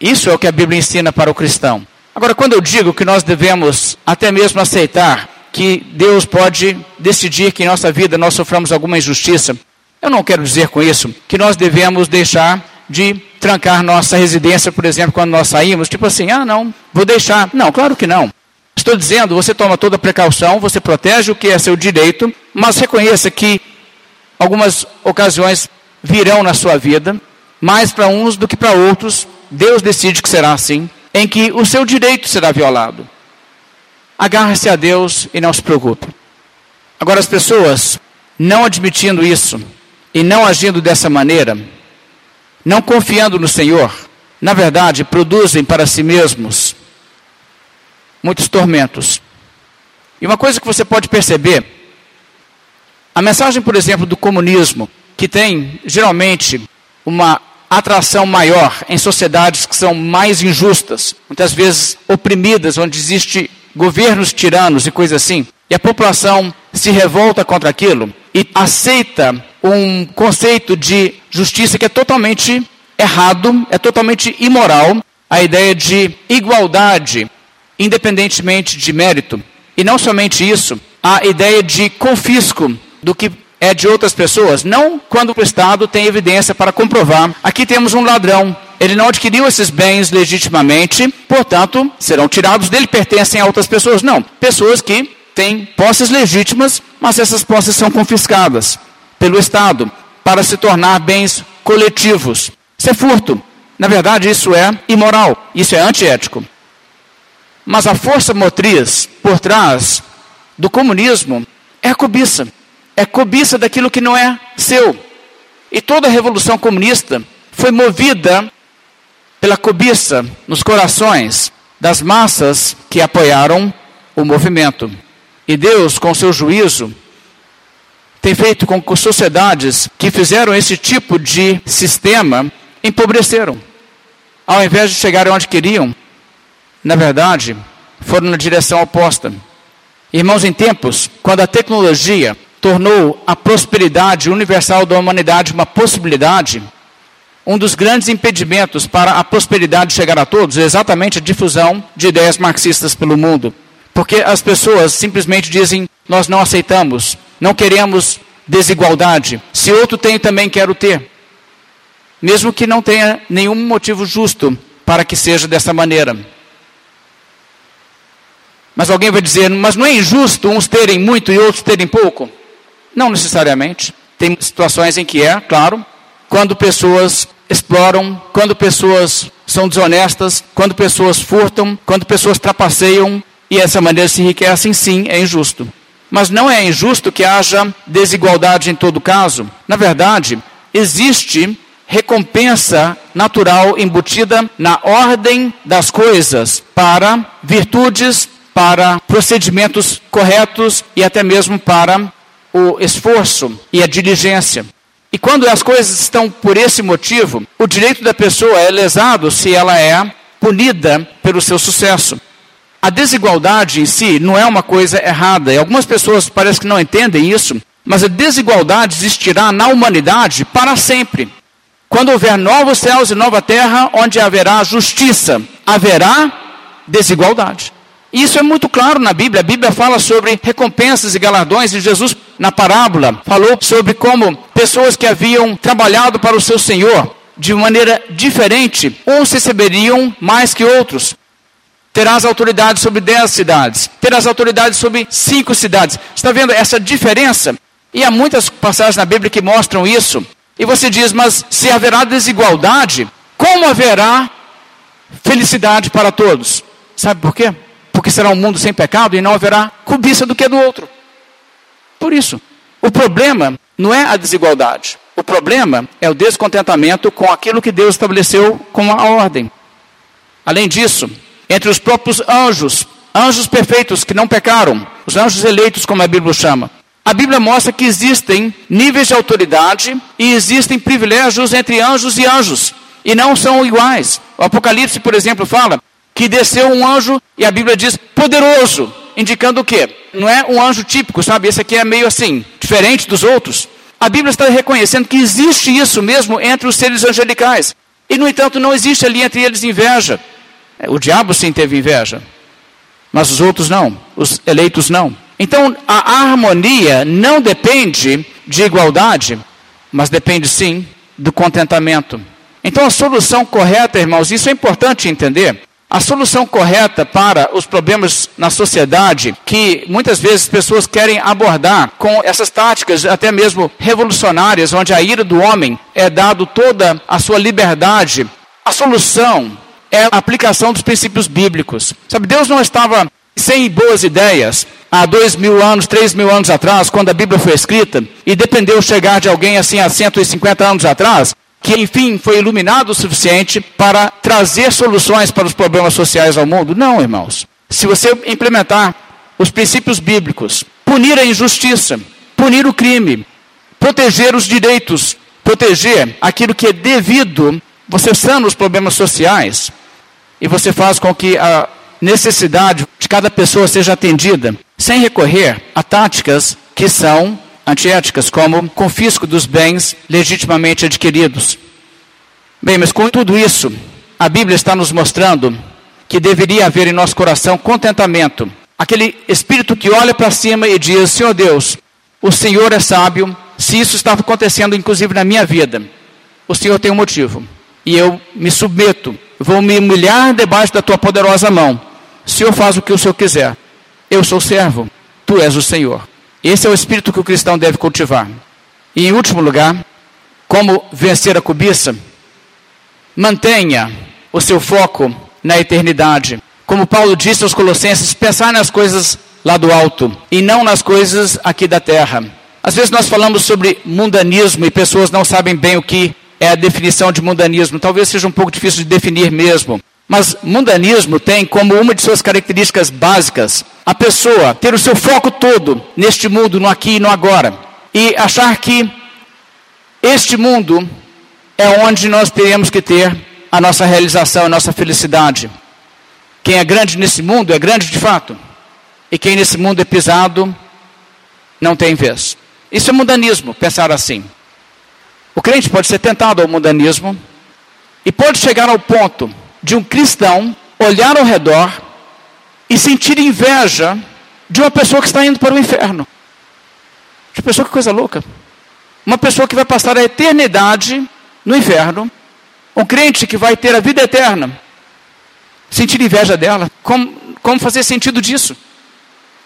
Isso é o que a Bíblia ensina para o cristão. Agora, quando eu digo que nós devemos até mesmo aceitar que Deus pode decidir que em nossa vida nós soframos alguma injustiça, eu não quero dizer com isso que nós devemos deixar de trancar nossa residência, por exemplo, quando nós saímos, tipo assim, ah, não, vou deixar. Não, claro que não. Estou dizendo, você toma toda precaução, você protege o que é seu direito, mas reconheça que algumas ocasiões virão na sua vida, mais para uns do que para outros, Deus decide que será assim, em que o seu direito será violado. Agarre-se a Deus e não se preocupe. Agora, as pessoas não admitindo isso e não agindo dessa maneira, não confiando no Senhor, na verdade, produzem para si mesmos muitos tormentos. E uma coisa que você pode perceber, a mensagem, por exemplo, do comunismo, que tem geralmente uma atração maior em sociedades que são mais injustas, muitas vezes oprimidas, onde existe governos tiranos e coisas assim, e a população se revolta contra aquilo e aceita um conceito de justiça que é totalmente errado, é totalmente imoral, a ideia de igualdade, independentemente de mérito. E não somente isso, a ideia de confisco do que é de outras pessoas, não quando o Estado tem evidência para comprovar. Aqui temos um ladrão, ele não adquiriu esses bens legitimamente, portanto, serão tirados dele, pertencem a outras pessoas. Não, pessoas que têm posses legítimas, mas essas posses são confiscadas pelo Estado para se tornar bens coletivos. Isso é furto. Na verdade, isso é imoral, isso é antiético. Mas a força motriz por trás do comunismo é a cobiça é cobiça daquilo que não é seu. E toda a revolução comunista foi movida pela cobiça nos corações das massas que apoiaram o movimento. E Deus, com seu juízo, tem feito com que sociedades que fizeram esse tipo de sistema empobreceram. Ao invés de chegar onde queriam, na verdade, foram na direção oposta. Irmãos, em tempos quando a tecnologia tornou a prosperidade universal da humanidade uma possibilidade, um dos grandes impedimentos para a prosperidade chegar a todos é exatamente a difusão de ideias marxistas pelo mundo. Porque as pessoas simplesmente dizem: nós não aceitamos, não queremos desigualdade. Se outro tem, também quero ter. Mesmo que não tenha nenhum motivo justo para que seja dessa maneira. Mas alguém vai dizer: mas não é injusto uns terem muito e outros terem pouco? Não necessariamente. Tem situações em que é, claro, quando pessoas exploram, quando pessoas são desonestas, quando pessoas furtam, quando pessoas trapaceiam e essa maneira se enriquecem, sim, é injusto. Mas não é injusto que haja desigualdade em todo caso. Na verdade, existe recompensa natural embutida na ordem das coisas para virtudes, para procedimentos corretos e até mesmo para o esforço e a diligência. E quando as coisas estão por esse motivo, o direito da pessoa é lesado se ela é punida pelo seu sucesso. A desigualdade em si não é uma coisa errada, e algumas pessoas parecem que não entendem isso, mas a desigualdade existirá na humanidade para sempre. Quando houver novos céus e nova terra, onde haverá justiça, haverá desigualdade. Isso é muito claro na Bíblia. A Bíblia fala sobre recompensas e galardões, e Jesus, na parábola, falou sobre como pessoas que haviam trabalhado para o seu Senhor de maneira diferente, uns receberiam mais que outros. Terás autoridade sobre dez cidades, terás autoridade sobre cinco cidades. Está vendo essa diferença? E há muitas passagens na Bíblia que mostram isso. E você diz, mas se haverá desigualdade, como haverá felicidade para todos? Sabe por quê? Porque será um mundo sem pecado e não haverá cobiça do que do outro. Por isso, o problema não é a desigualdade. O problema é o descontentamento com aquilo que Deus estabeleceu como a ordem. Além disso, entre os próprios anjos, anjos perfeitos que não pecaram, os anjos eleitos, como a Bíblia chama, a Bíblia mostra que existem níveis de autoridade e existem privilégios entre anjos e anjos, e não são iguais. O Apocalipse, por exemplo, fala que desceu um anjo, e a Bíblia diz poderoso, indicando o quê? Não é um anjo típico, sabe? Esse aqui é meio assim, diferente dos outros. A Bíblia está reconhecendo que existe isso mesmo entre os seres angelicais. E, no entanto, não existe ali entre eles inveja. O diabo sim teve inveja, mas os outros não, os eleitos não. Então, a harmonia não depende de igualdade, mas depende sim do contentamento. Então, a solução correta, irmãos, isso é importante entender. A solução correta para os problemas na sociedade, que muitas vezes pessoas querem abordar com essas táticas, até mesmo revolucionárias, onde a ira do homem é dado toda a sua liberdade, a solução é a aplicação dos princípios bíblicos. Sabe, Deus não estava sem boas ideias há dois mil anos, três mil anos atrás, quando a Bíblia foi escrita, e dependeu chegar de alguém assim há 150 anos atrás, que enfim foi iluminado o suficiente para trazer soluções para os problemas sociais ao mundo? Não, irmãos. Se você implementar os princípios bíblicos, punir a injustiça, punir o crime, proteger os direitos, proteger aquilo que é devido, você sana os problemas sociais e você faz com que a necessidade de cada pessoa seja atendida, sem recorrer a táticas que são antiéticas, como confisco dos bens legitimamente adquiridos. Bem, mas com tudo isso, a Bíblia está nos mostrando que deveria haver em nosso coração contentamento. Aquele espírito que olha para cima e diz: Senhor Deus, o Senhor é sábio. Se isso está acontecendo, inclusive na minha vida, o Senhor tem um motivo. E eu me submeto, vou me humilhar debaixo da tua poderosa mão. O Senhor faz o que o Senhor quiser. Eu sou servo, tu és o Senhor. Esse é o espírito que o cristão deve cultivar. E em último lugar, como vencer a cobiça? Mantenha o seu foco na eternidade. Como Paulo disse aos Colossenses, pensar nas coisas lá do alto e não nas coisas aqui da terra. Às vezes nós falamos sobre mundanismo e pessoas não sabem bem o que é a definição de mundanismo. Talvez seja um pouco difícil de definir mesmo. Mas mundanismo tem como uma de suas características básicas a pessoa ter o seu foco todo neste mundo, no aqui e no agora, e achar que este mundo é onde nós teremos que ter a nossa realização, a nossa felicidade. Quem é grande nesse mundo é grande de fato, e quem nesse mundo é pisado não tem vez. Isso é mundanismo, pensar assim. O crente pode ser tentado ao mundanismo e pode chegar ao ponto de um cristão olhar ao redor e sentir inveja de uma pessoa que está indo para o inferno. Que pessoa que coisa louca. Uma pessoa que vai passar a eternidade no inferno, um crente que vai ter a vida eterna. Sentir inveja dela, como, como fazer sentido disso?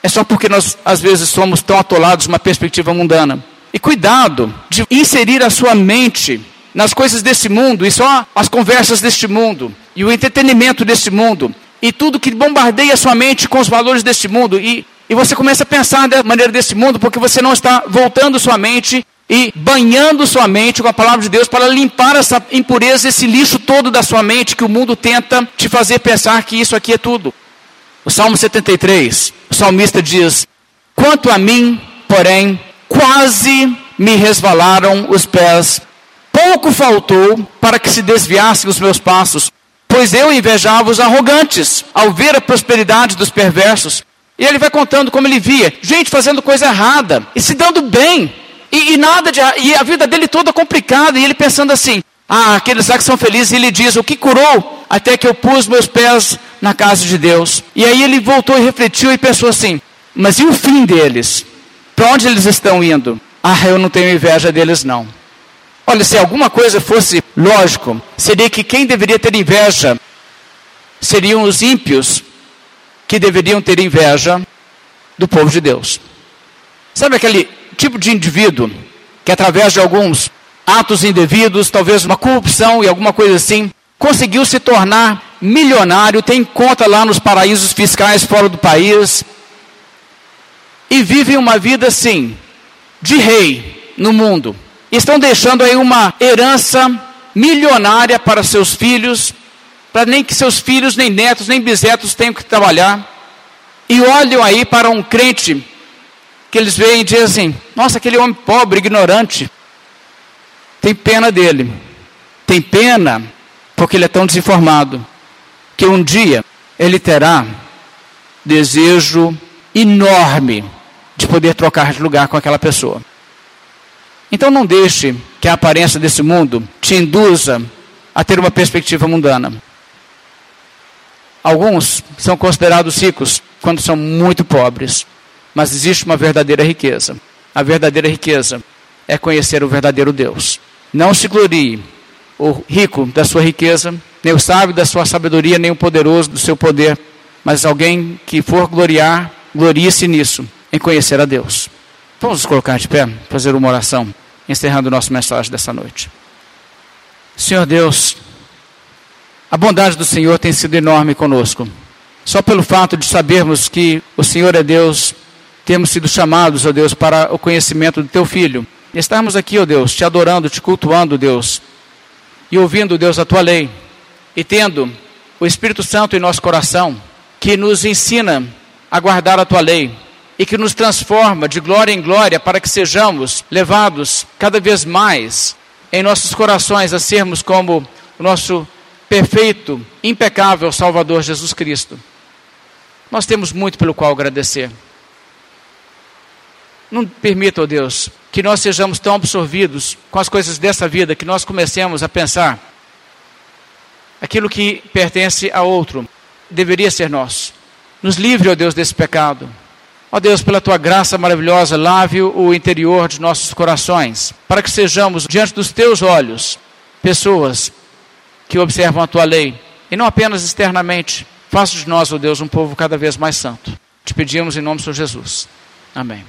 É só porque nós, às vezes, somos tão atolados numa perspectiva mundana. E cuidado de inserir a sua mente nas coisas desse mundo e só as conversas deste mundo e o entretenimento deste mundo e tudo que bombardeia sua mente com os valores deste mundo e, e você começa a pensar da maneira desse mundo porque você não está voltando sua mente e banhando sua mente com a palavra de Deus para limpar essa impureza, esse lixo todo da sua mente que o mundo tenta te fazer pensar que isso aqui é tudo. O Salmo 73, o salmista diz: Quanto a mim, porém, quase me resvalaram os pés pouco faltou para que se desviassem os meus passos, pois eu invejava os arrogantes ao ver a prosperidade dos perversos. E ele vai contando como ele via gente fazendo coisa errada e se dando bem. E, e nada de, e a vida dele toda complicada. E ele pensando assim: ah, aqueles lá que são felizes. E ele diz: o que curou até que eu pus meus pés na casa de Deus. E aí ele voltou e refletiu e pensou assim: mas e o fim deles? Para onde eles estão indo? Ah, eu não tenho inveja deles não. Olha, se alguma coisa fosse lógico, seria que quem deveria ter inveja seriam os ímpios que deveriam ter inveja do povo de Deus. Sabe aquele tipo de indivíduo que, através de alguns atos indevidos, talvez uma corrupção e alguma coisa assim, conseguiu se tornar milionário, tem conta lá nos paraísos fiscais fora do país e vive uma vida assim, de rei no mundo estão deixando aí uma herança milionária para seus filhos, para nem que seus filhos, nem netos, nem bisnetos tenham que trabalhar. E olham aí para um crente que eles veem e dizem assim: Nossa, aquele homem pobre, ignorante. Tem pena dele. Tem pena porque ele é tão desinformado que um dia ele terá desejo enorme de poder trocar de lugar com aquela pessoa. Então não deixe que a aparência desse mundo te induza a ter uma perspectiva mundana. Alguns são considerados ricos quando são muito pobres, mas existe uma verdadeira riqueza. A verdadeira riqueza é conhecer o verdadeiro Deus. Não se glorie o rico da sua riqueza, nem o sábio da sua sabedoria, nem o poderoso do seu poder, mas alguém que for gloriar, glorie-se nisso, em conhecer a Deus. Vamos nos colocar de pé, fazer uma oração encerrando nossa mensagem dessa noite. Senhor Deus, a bondade do Senhor tem sido enorme conosco. Só pelo fato de sabermos que o Senhor é Deus, temos sido chamados, ó Deus, para o conhecimento do Teu Filho. E estarmos aqui, ó Deus, te adorando, te cultuando, Deus, e ouvindo, Deus, a Tua lei, e tendo o Espírito Santo em nosso coração, que nos ensina a guardar a Tua lei, e que nos transforma de glória em glória para que sejamos levados cada vez mais em nossos corações a sermos como o nosso perfeito, impecável Salvador Jesus Cristo. Nós temos muito pelo qual agradecer. Não permita, ó oh Deus, que nós sejamos tão absorvidos com as coisas dessa vida que nós comecemos a pensar aquilo que pertence a outro deveria ser nosso. Nos livre, ó oh Deus, desse pecado. Ó Deus, pela tua graça maravilhosa, lave o interior de nossos corações, para que sejamos, diante dos teus olhos, pessoas que observam a tua lei, e não apenas externamente. Faça de nós, ó Deus, um povo cada vez mais santo. Te pedimos em nome de Jesus. Amém.